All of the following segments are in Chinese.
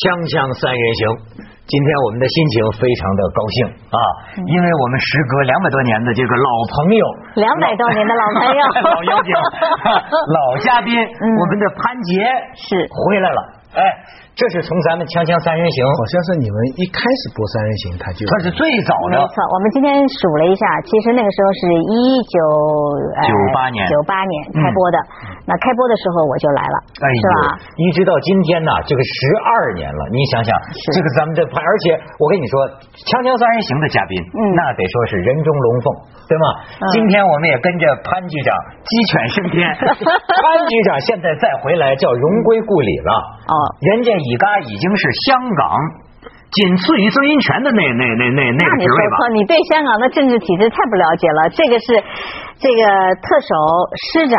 锵锵三人行，今天我们的心情非常的高兴啊，因为我们时隔两百多年的这个老朋友，两百多年的老朋友，老妖精，老嘉宾，我们的潘杰是。回来了，哎，这是从咱们锵锵三人行，好像是你们一开始播三人行，他就他是最早的，没错。我们今天数了一下，其实那个时候是一九九八年。九八年开播的。那开播的时候我就来了，哎是吧？一直到今天呢，这个十二年了，你想想，这个咱们这潘，而且我跟你说，锵锵三人行的嘉宾，嗯。那得说是人中龙凤，对吗？嗯。今天我们也跟着潘局长鸡犬升天，潘局长现在再回来叫荣归故里了，哦。人家乙嘎已经是香港仅次于曾荫权的那那那那那那你说个职位吧？错，你对香港的政治体制太不了解了。这个是这个特首、师长、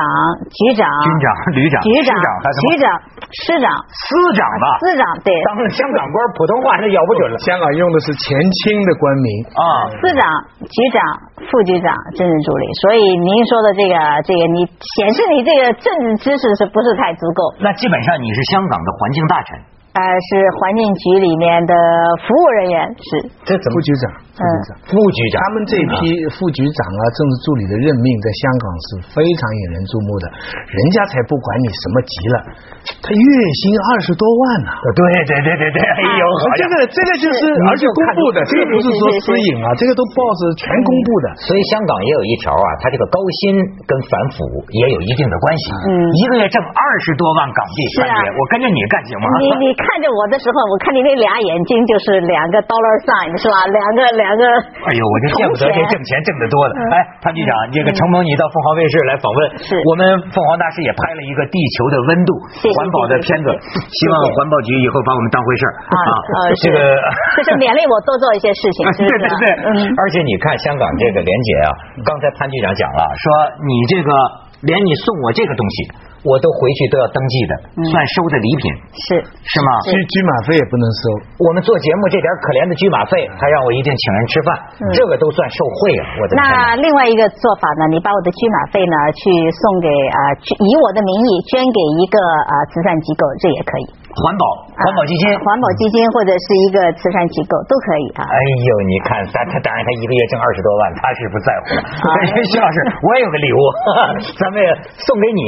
局长、军长、旅长、局长局长、师长、司长吧？司长，对，当了香港官，普通话是咬不准了香港用的是前清的官名啊！司长、局长、副局长、政治助理。所以您说的这个这个，你显示你这个政治知识是不是太足够？那基本上你是香港的环境大臣，呃，是环境局里面的服务人员，是这怎副局长，副局长。副局长？他们这批副局长啊、政治助理的任命，在香港是非常引人注目的。人家才不管你什么级了，他月薪二十多万呢、呃对对对对对，哎呦，这个这个就是，而且公布的，这个不是说私隐啊，这个都报纸全公布的。所以香港也有一条啊，它这个高薪跟反腐也有一定的关系。嗯一个月挣二十多万港币，是啊，我跟着你干行吗？你你看着我的时候，我看你那俩眼睛就是两个 dollar sign 是吧？两个两个。哎呦，我就见不得这挣钱挣得多的。哎，潘局长，这个承蒙你到凤凰卫视来访问，是。我们凤凰大师也拍了一个《地球的温度环保的片子，希望环保局以后把我们当回事儿。啊呃这个就是勉励我多做一些事情？对对对，嗯，而且你看香港这个廉洁啊，刚才潘局长讲了，说你这个连你送我这个东西，我都回去都要登记的，算收的礼品，是是吗？居居马费也不能收，我们做节目这点可怜的车马费，还让我一定请人吃饭，这个都算受贿啊！我的！那另外一个做法呢，你把我的车马费呢去送给啊、去以我的名义捐给一个啊、慈善机构，这也可以。环保环保基金，环保基金或者是一个慈善机构都可以啊。哎呦，你看他他当然他一个月挣二十多万，他是不在乎的。啊徐老师，我也有个礼物，咱们也送给你，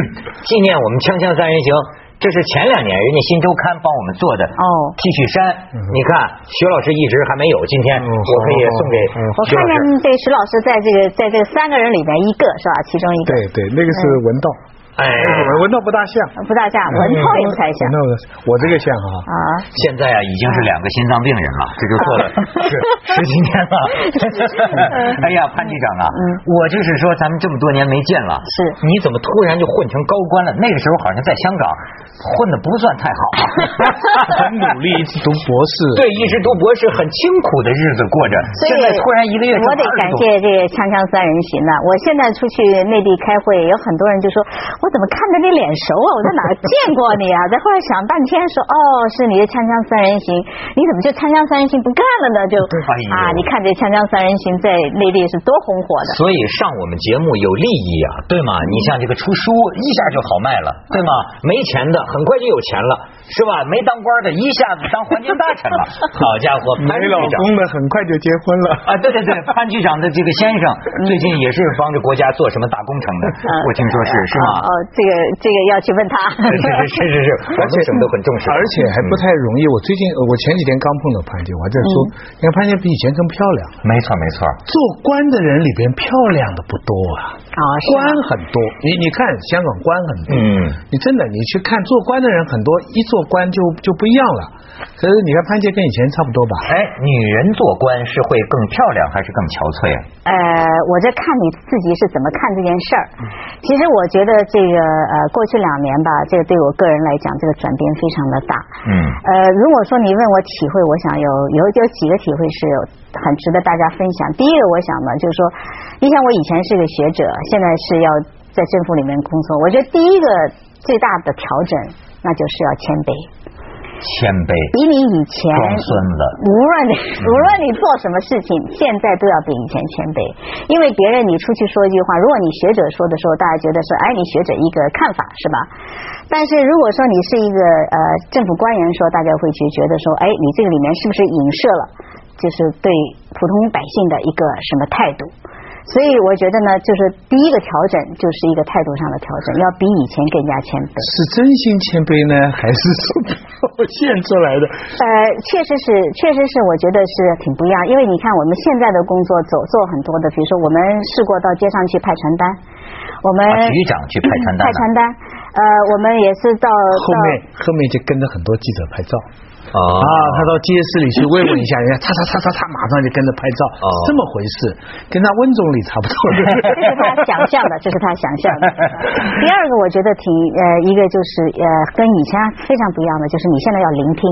纪念我们锵锵三人行。这是前两年人家新周刊帮我们做的哦 T 恤衫，你看徐老师一直还没有，今天嗯我可以送给嗯我看。见这徐老师在这个在这三个人里面一个是吧？其中一个对对，那个是文道，哎，闻到不大像，不大像，文涛也不太像我这个像哈。啊。现在啊，已经是两个心脏病人了，这就做了十十几年了。哎呀，潘局长啊，我就是说，咱们这么多年没见了，是你怎么突然就混成高官了？那个时候好像在香港混的不算太好，很努力，一直读博士。对，一直读博士，很清苦的日子过着。现在突然一个月挣我得20多感谢这个锵锵三人行呢。我现在出去内地开会，有很多人就说，我怎么看着你脸熟啊？我在哪儿 见过你啊？再后来想半天说，哦，是你的锵锵三人行，你怎么就锵锵三人行不干了呢？就啊，你看这锵锵三人行在内地是多红火的。所以上我们节目有利益啊，对吗？你像这个出书一下就好卖了，对吗？没钱的很快就有钱了，是吧？没当官的一下子当环境大臣了，好家伙，没老潘局长。公的很快就结婚了。啊，对对对，潘局长的这个先生最近也是帮着国家做什么大工程的，我听说是是吗？哦，这个这个要去问他。是是是是是，广东省都很重视，而且还不太容易。我最近呃我前几天刚碰到潘姐，我还在说，你看潘姐比以前更漂亮。没错没错，做官的人里边漂亮的不多啊，啊，官很多。你你看香港官很多，嗯你真的你去看做官的人很多，一做官就就不一样了。可是你看潘姐跟以前差不多吧？哎，女人做官是会更漂亮还是更憔悴啊？呃，我这看你自己是怎么看这件事儿。其实我觉得这个呃，过去两年吧，这个对我个人来讲，这个转变非常的大。嗯呃，如果说你问我体会，我想有有有几个体会是有很值得大家分享。第一个，我想呢，就是说，你想我以前是个学者，现在是要在政府里面工作，我觉得第一个最大的调整，那就是要谦卑。谦卑，比你以前装孙子，无论你无论你做什么事情，现在都要比以前谦卑。因为别人你出去说一句话，如果你学者说的时候，大家觉得是，哎，你学者一个看法是吧？但是如果说你是一个呃政府官员说，大家会去觉得说，哎，你这个里面是不是影射了，就是对普通百姓的一个什么态度？所以我觉得呢，就是第一个调整就是一个态度上的调整，要比以前更加谦卑。是真心谦卑呢，还是说现出来的？呃，确实是，确实是，我觉得是挺不一样。因为你看，我们现在的工作走做很多的，比如说我们试过到街上去派传单，我们局长去派传单，派传单。呃，我们也是到后面后面就跟着很多记者拍照。啊，他到街市里去慰问一下人家，擦擦擦擦擦，马上就跟着拍照，这么回事，跟他温总理差不多。这是他想象的，这是他想象的。第二个，我觉得挺呃，一个就是呃，跟以前非常不一样的，就是你现在要聆听。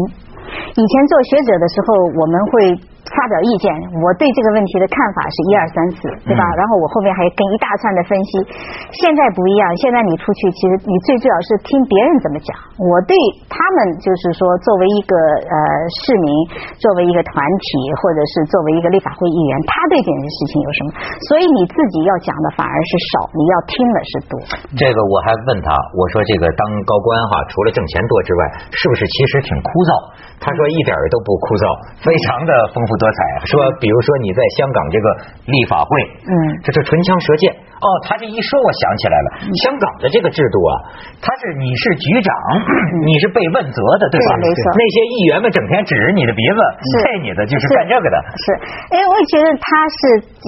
以前做学者的时候，我们会。发表意见，我对这个问题的看法是一二三四，对吧？然后我后面还跟一大串的分析。现在不一样，现在你出去，其实你最主要是听别人怎么讲。我对他们就是说，作为一个呃市民，作为一个团体，或者是作为一个立法会议员，他对这件事情有什么？所以你自己要讲的反而是少，你要听的是多。这个我还问他，我说这个当高官哈，除了挣钱多之外，是不是其实挺枯燥？他说一点都不枯燥，非常的丰富。多彩说，比如说你在香港这个立法会，嗯，这是唇枪舌剑。哦，他这一说，我想起来了，香港的这个制度啊，他是你是局长，你是被问责的，对吧？没错。那些议员们整天指着你的鼻子，配你的就是干这个的。是，哎，我也觉得他是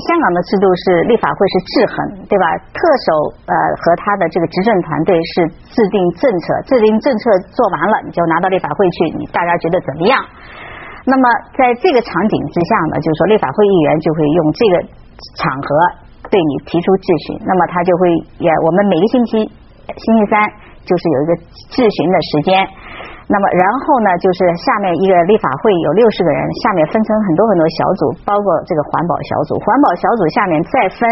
香港的制度是立法会是制衡，对吧？特首呃和他的这个执政团队是制定政策，制定政策做完了，你就拿到立法会去，你大家觉得怎么样？那么在这个场景之下呢，就是说立法会议员就会用这个场合对你提出质询，那么他就会也我们每个星期星期三就是有一个质询的时间。那么，然后呢，就是下面一个立法会有六十个人，下面分成很多很多小组，包括这个环保小组，环保小组下面再分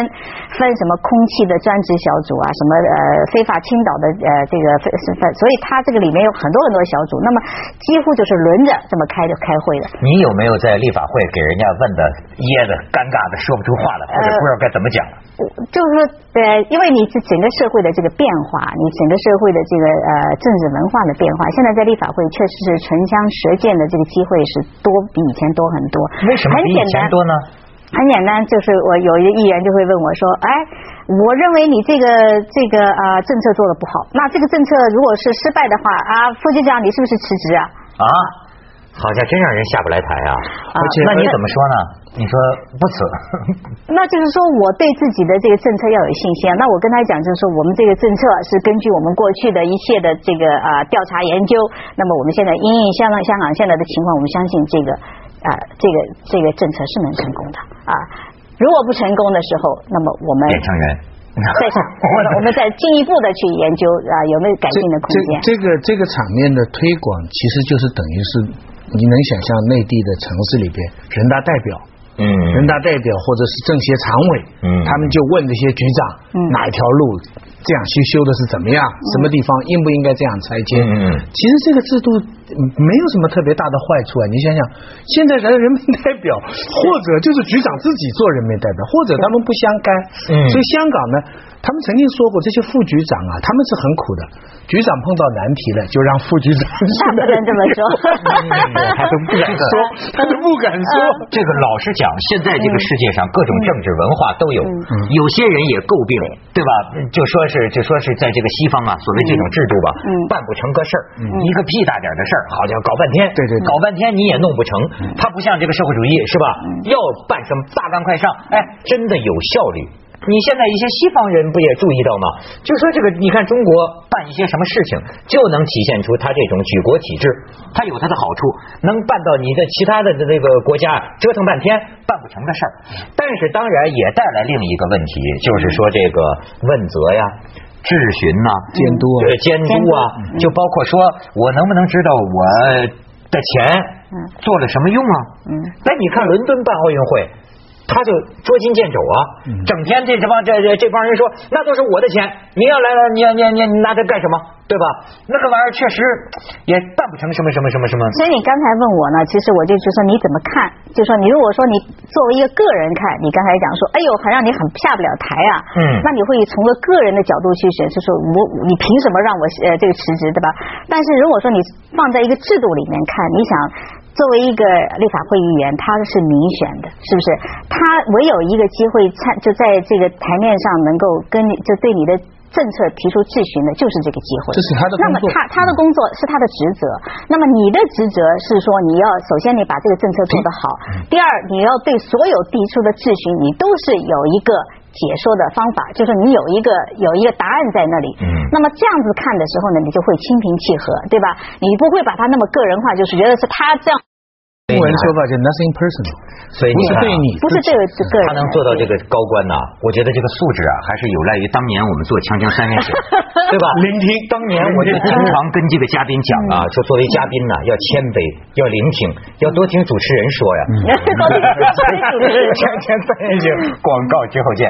分什么空气的专职小组啊，什么呃非法倾倒的呃这个分分，所以它这个里面有很多很多小组，那么几乎就是轮着这么开就开会的。你有没有在立法会给人家问的噎的尴尬的说不出话来，或者不知道该怎么讲？就是说呃，因为你是整个社会的这个变化，你整个社会的这个呃政治文化的变化，现在在立法。会确实是唇枪舌剑的这个机会是多比以前多很多。为什么比以前多呢？很简单，就是我有一个议员就会问我说：“哎，我认为你这个这个啊政策做的不好，那这个政策如果是失败的话啊，副局长你是不是辞职啊？”啊。好像真让人下不来台啊！而且那你怎么说呢？你说不辞？那就是说我对自己的这个政策要有信心。那我跟他讲，就是说我们这个政策是根据我们过去的一切的这个啊调查研究。那么我们现在因应香港香港现在的情况，我们相信这个啊这个这个政策是能成功的啊。如果不成功的时候，那么我们变成人。再想，我们再进一步的去研究啊，有没有改进的空间？这个这个场面的推广，其实就是等于是，你能想象内地的城市里边，人大代表，嗯，人大代表或者是政协常委，嗯，他们就问这些局长，嗯，哪一条路？这样修修的是怎么样？什么地方应不应该这样拆迁？嗯嗯。其实这个制度没有什么特别大的坏处啊！你想想，现在咱人民代表，或者就是局长自己做人民代表，或者他们不相干。嗯。所以香港呢？他们曾经说过，这些副局长啊，他们是很苦的。局长碰到难题了，就让副局长。他不能这么说，他都不敢说，他都不敢说。这个老实讲，现在这个世界上各种政治文化都有，有些人也诟病，对吧？就说是就说是在这个西方啊，所谓这种制度吧，办不成个事儿，一个屁大点的事儿，好像搞半天，对对，搞半天你也弄不成。他不像这个社会主义，是吧？要办什么大干快上，哎，真的有效率。你现在一些西方人不也注意到吗？就说这个，你看中国办一些什么事情，就能体现出他这种举国体制，他有他的好处，能办到你的其他的那个国家折腾半天办不成的事儿。但是当然也带来另一个问题，就是说这个问责呀、质询呐、监督、监督啊，就包括说我能不能知道我的钱做了什么用啊？嗯，那你看伦敦办奥运会。他就捉襟见肘啊，整天这这帮这这这帮人说，那都是我的钱，你要来了，你要你你你拿它干什么，对吧？那个玩意儿确实也办不成什么什么什么什么。所以你刚才问我呢，其实我就就说你怎么看？就说你如果说你作为一个个人看，你刚才讲说，哎呦，还让你很下不了台啊，嗯，那你会从个个人的角度去选，就说我你凭什么让我呃这个辞职，对吧？但是如果说你放在一个制度里面看，你想。作为一个立法会议员，他是民选的，是不是？他唯有一个机会参，就在这个台面上能够跟你就对你的政策提出质询的，就是这个机会。这是他的那么他他的工作是他的职责。那么你的职责是说，你要首先你把这个政策做得好，第二你要对所有提出的质询，你都是有一个。解说的方法就是你有一个有一个答案在那里，嗯，那么这样子看的时候呢，你就会心平气和，对吧？你不会把它那么个人化，就是觉得是他这样。英文说法叫 nothing personal，所以不是对你，不是这个这个。他能做到这个高官呢？我觉得这个素质啊，还是有赖于当年我们做锵锵三人行，对吧？聆听，当年我就经常跟这个嘉宾讲啊，说作为嘉宾呢，要谦卑，要聆听，要多听主持人说呀。锵锵三人行，广告之后见。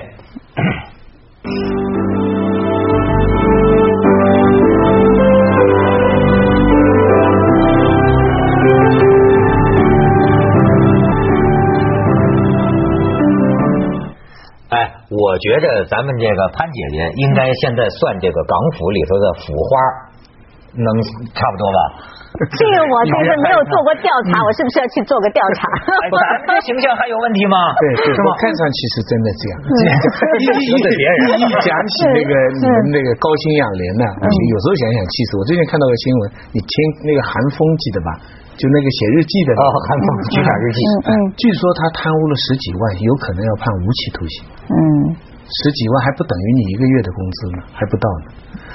我觉着咱们这个潘姐姐应该现在算这个港府里头的府花，能差不多吧？这个我就是没有做过调查，我是不是要去做个调查？咱们这形象还有问题吗？对，是吗？看上去是真的这样。一一一讲起那个你们那个高薪养廉呢，有时候想想气死我。最近看到个新闻，你听那个韩风记得吧？就那个写日记的哦，韩风局长日记。嗯，据说他贪污了十几万，有可能要判无期徒刑。嗯，十几万还不等于你一个月的工资呢，还不到呢。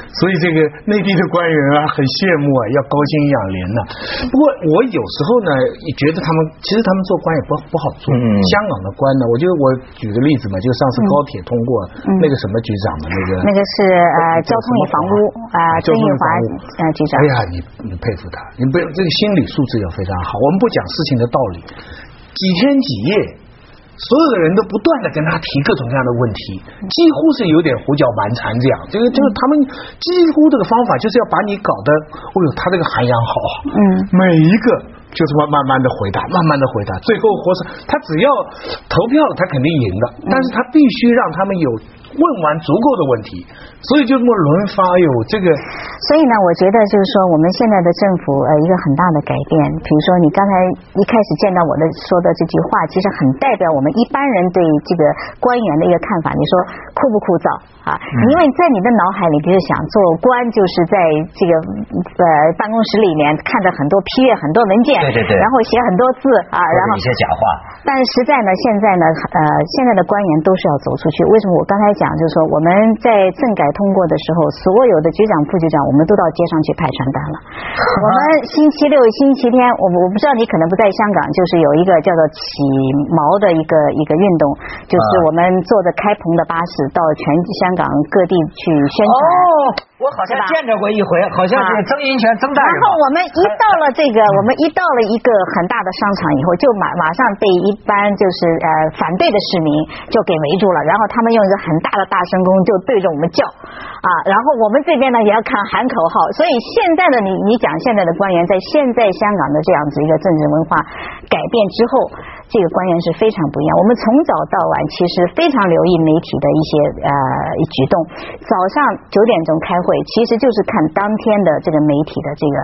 所以这个内地的官员啊，很羡慕啊，要高薪养廉呐。不过我有时候呢，也觉得他们其实他们做官也不不好做。香港的官呢，我就我举个例子嘛，就上次高铁通过那个什么局长的，那个那个是呃交通与房屋啊，曾玉华呃局长。哎呀，你你佩服他，你不这个心理素质要非常好。我们不讲事情的道理，几天几夜。所有的人都不断的跟他提各种各样的问题，几乎是有点胡搅蛮缠这样。这个就是他们几乎这个方法就是要把你搞得，哦呦，他这个涵养好，嗯，每一个就是慢慢慢的回答，慢慢的回答，最后活成他只要投票了，他肯定赢的，但是他必须让他们有。问完足够的问题，所以就这么轮发哟这个。所以呢，我觉得就是说，我们现在的政府呃一个很大的改变，比如说你刚才一开始见到我的说的这句话，其实很代表我们一般人对这个官员的一个看法。你说枯不枯燥啊？因为在你的脑海里，就是想做官，就是在这个呃办公室里面看着很多批阅很多文件，对对对，然后写很多字啊，然后一些假话。但是实在呢，现在呢，呃，现在的官员都是要走出去。为什么？我刚才。讲就是说，我们在政改通过的时候，所有的局长、副局长，我们都到街上去派传单了。我们星期六、星期天，我我不知道你可能不在香港，就是有一个叫做起毛的一个一个运动，就是我们坐着开篷的巴士到全香港各地去宣传。我好像见着过一回，好像是曾荫权曾大人。然后我们一到了这个，我们一到了一个很大的商场以后，就马马上被一般就是呃反对的市民就给围住了，然后他们用一个很大的大声公就对着我们叫啊，然后我们这边呢也要看喊口号，所以现在的你你讲现在的官员在现在香港的这样子一个政治文化改变之后。这个官员是非常不一样。我们从早到晚其实非常留意媒体的一些呃举动。早上九点钟开会，其实就是看当天的这个媒体的这个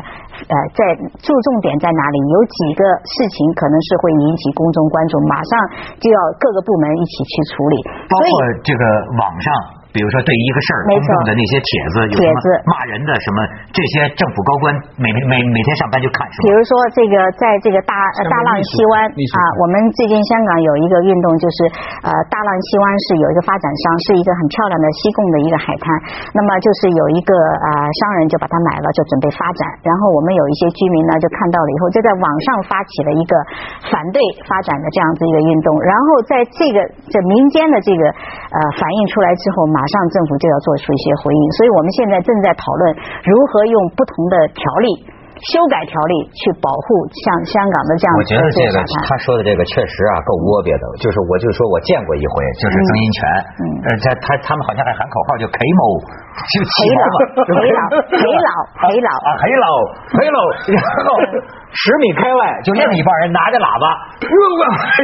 呃在注重点在哪里，有几个事情可能是会引起公众关注，马上就要各个部门一起去处理。包括这个网上。比如说，对一个事儿公众的那些帖子，有什么骂人的什么，这些政府高官每每每天上班就看。比如说，这个在这个大大浪西湾啊，我们最近香港有一个运动，就是呃大浪西湾是有一个发展商，是一个很漂亮的西贡的一个海滩。那么就是有一个啊商人就把它买了，就准备发展。然后我们有一些居民呢就看到了以后，就在网上发起了一个反对发展的这样子一个运动。然后在这个这民间的这个呃反映出来之后，马马马上政府就要做出一些回应，所以我们现在正在讨论如何用不同的条例修改条例去保护像香港的这样。我觉得这个他说的这个确实啊够窝别的，就是我就说我见过一回，就是曾荫权，呃，他他他们好像还喊口号叫 K 某，就黑老黑老黑老 黑老。啊黑老黑老，然后十米开外就另一帮人拿着喇叭，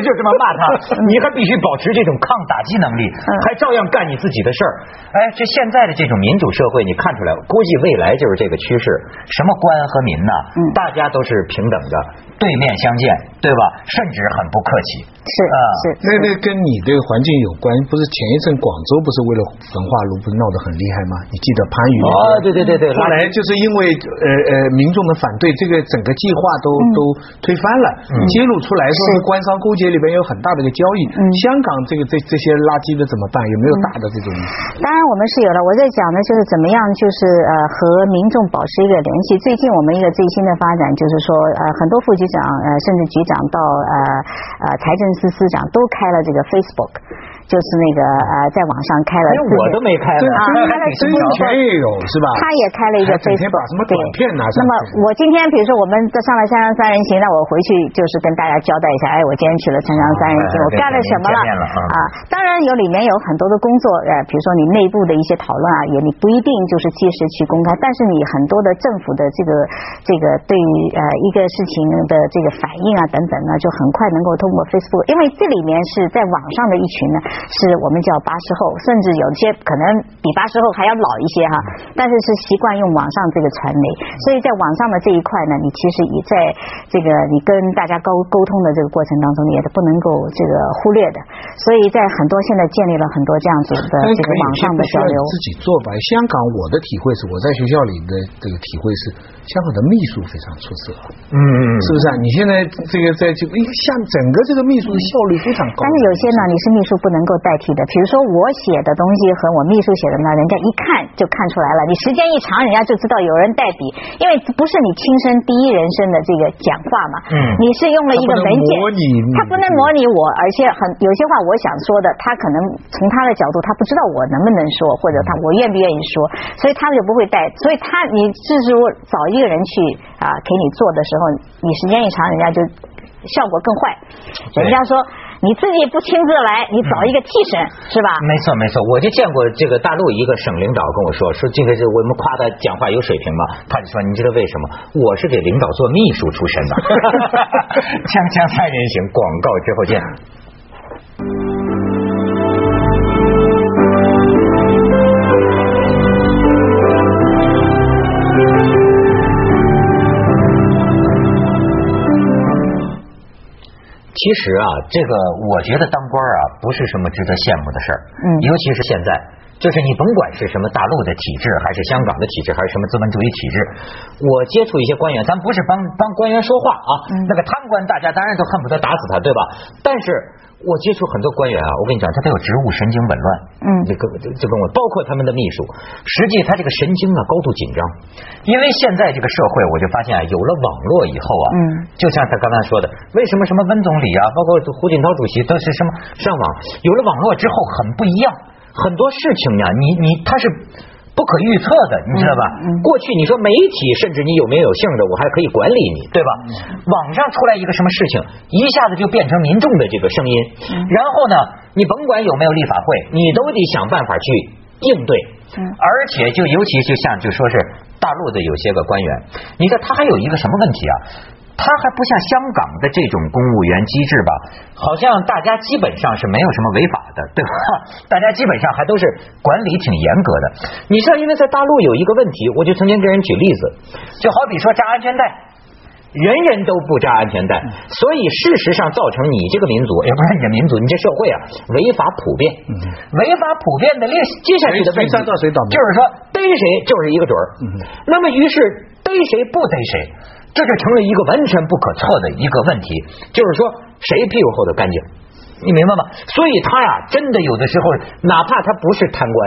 就这么骂他，你还必须保持这种抗打击能力，还照样干你自己的事儿。哎，这现在的这种民主社会，你看出来，估计未来就是这个趋势，什么官和民呐，大家都是平等的。对面相见，对吧？甚至很不客气。是啊，是。那那跟你这个环境有关，不是前一阵广州不是为了焚化炉不是闹得很厉害吗？你记得番禺？哦，对对对对。后来就是因为呃呃民众的反对，这个整个计划都都推翻了，揭露出来说是官商勾结里边有很大的一个交易。嗯香港这个这这些垃圾的怎么办？有没有大的这种？当然我们是有的。我在讲的就是怎么样，就是呃和民众保持一个联系。最近我们一个最新的发展就是说呃很多副局。长呃，甚至局长到呃呃财政司司长都开了这个 Facebook。就是那个呃，在网上开了，我都没开，啊，开了直播也有是吧？他也开了一个 Facebook，什么短片啊？那么我今天比如说我们在上了《三江三人行》，那我回去就是跟大家交代一下，哎，我今天去了《三江三人行》，我干了什么了啊？当然有里面有很多的工作，呃，比如说你内部的一些讨论啊，也你不一定就是及时去公开，但是你很多的政府的这个这个对于呃一个事情的这个反应啊等等呢，就很快能够通过 Facebook，因为这里面是在网上的一群呢。是我们叫八十后，甚至有些可能比八十后还要老一些哈，但是是习惯用网上这个传媒，所以在网上的这一块呢，你其实也在这个你跟大家沟沟通的这个过程当中，你也是不能够这个忽略的。所以在很多现在建立了很多这样子的这个网上的交流。自己做吧。香港我的体会是，我在学校里的这个体会是，香港的秘书非常出色。嗯嗯是不是啊？你现在这个在这个像整个这个秘书的效率非常高。但是有些呢，你是秘书不能够代替的。比如说我写的东西和我秘书写的呢，人家一看就看出来了。你时间一长，人家就知道有人代笔，因为不是你亲身第一人称的这个讲话嘛。嗯。你是用了一个文件，他不能模拟我，而且很有些话我想说的，他可能从他的角度，他不知道我能不能说，或者他我愿不愿意说，所以他就不会代。所以他你就是说找一个人去啊给你做的时候，你时间一长，人家就效果更坏。人家说。你自己不亲自来，你找一个替身是吧？没错没错，我就见过这个大陆一个省领导跟我说，说这个是我们夸他讲话有水平嘛，他就说你知道为什么？我是给领导做秘书出身的。锵锵三人行，广告之后见。其实啊，这个我觉得当官啊不是什么值得羡慕的事儿，嗯，尤其是现在，就是你甭管是什么大陆的体制，还是香港的体制，还是什么资本主义体制，我接触一些官员，咱不是帮帮官员说话啊，那个贪官大家当然都恨不得打死他，对吧？但是。我接触很多官员啊，我跟你讲，他都有植物神经紊乱。嗯，这个就跟我，包括他们的秘书，实际他这个神经啊高度紧张。因为现在这个社会，我就发现啊，有了网络以后啊，嗯，就像他刚才说的，为什么什么温总理啊，包括胡锦涛主席都是什么上网？有了网络之后很不一样，很多事情呀，你你他是。不可预测的，你知道吧？过去你说媒体，甚至你有名有姓的，我还可以管理你，对吧？网上出来一个什么事情，一下子就变成民众的这个声音。然后呢，你甭管有没有立法会，你都得想办法去应对。而且就尤其就像就说是大陆的有些个官员，你看他还有一个什么问题啊？他还不像香港的这种公务员机制吧？好像大家基本上是没有什么违法的，对吧？大家基本上还都是管理挺严格的。你知道，因为在大陆有一个问题，我就曾经跟人举例子，就好比说扎安全带，人人都不扎安全带，所以事实上造成你这个民族，也不是你的民族，你这社会啊，违法普遍，违法普遍的接接下去的问题，就是说逮谁就是一个准儿。那么于是逮谁不逮谁。这就成了一个完全不可测的一个问题，就是说谁屁股后头干净，你明白吗？所以他呀，真的有的时候，哪怕他不是贪官，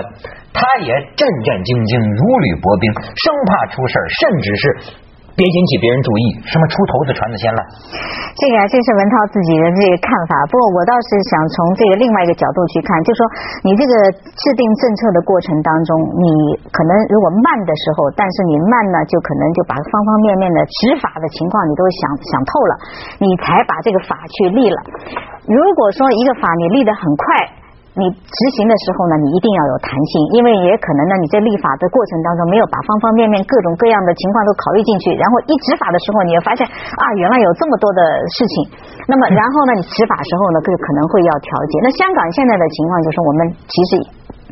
他也战战兢兢，如履薄冰，生怕出事甚至是别引起别人注意，什么出头子船子先烂。这个，这是文涛自己的这个看法。不过我倒是想从这个另外一个角度去看，就说你这个制定政策的过程当中，你可能如果慢的时候，但是你慢呢，就可能就把方方面面的执法的情况你都想想透了，你才把这个法去立了。如果说一个法你立得很快。你执行的时候呢，你一定要有弹性，因为也可能呢，你在立法的过程当中没有把方方面面各种各样的情况都考虑进去，然后一执法的时候，你会发现啊，原来有这么多的事情。那么，然后呢，你执法时候呢，就可能会要调节。那香港现在的情况就是，我们其实。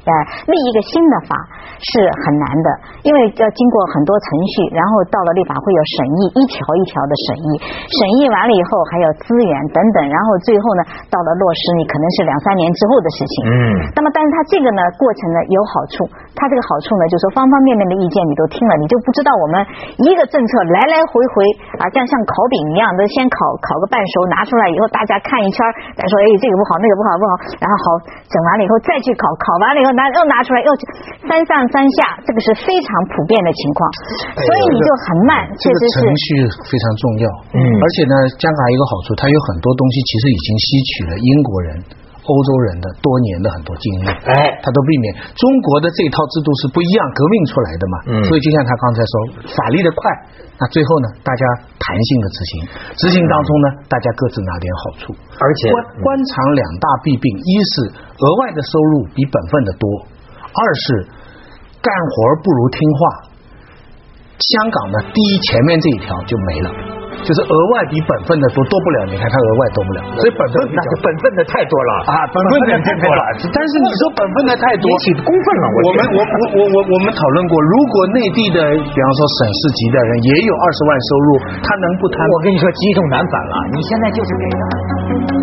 呃，立一个新的法是很难的，因为要经过很多程序，然后到了立法会有审议，一条一条的审议，审议完了以后还有资源等等，然后最后呢，到了落实，你可能是两三年之后的事情。嗯。那么，但是它这个呢，过程呢有好处，它这个好处呢，就是说方方面面的意见你都听了，你就不知道我们一个政策来来回回啊，这样像烤饼一样的，先烤烤个半熟，拿出来以后大家看一圈，再说哎这个不好，那个不好不好，然后好整完了以后再去烤，烤完了以后。拿又拿出来又三上三下，这个是非常普遍的情况，所以你就很慢，确实是程序非常重要。嗯，而且呢，香港一个好处，它有很多东西其实已经吸取了英国人、欧洲人的多年的很多经验，哎，他都避免。中国的这套制度是不一样，革命出来的嘛，嗯，所以就像他刚才说，法律的快，那最后呢，大家弹性的执行，执行当中呢，大家各自拿点好处，而且官官场两大弊病，一是。额外的收入比本分的多，二是干活不如听话。香港呢，第一前面这一条就没了，就是额外比本分的多多不了。你看他额外多不了，所以本分那就本分的太多了啊，本分的太多了。但是你说本分的太多，引起公愤了。我们我我我我我们讨论过，如果内地的，比方说省市级的人也有二十万收入，他能不贪？我跟你说，积重难返了。你现在就是给他。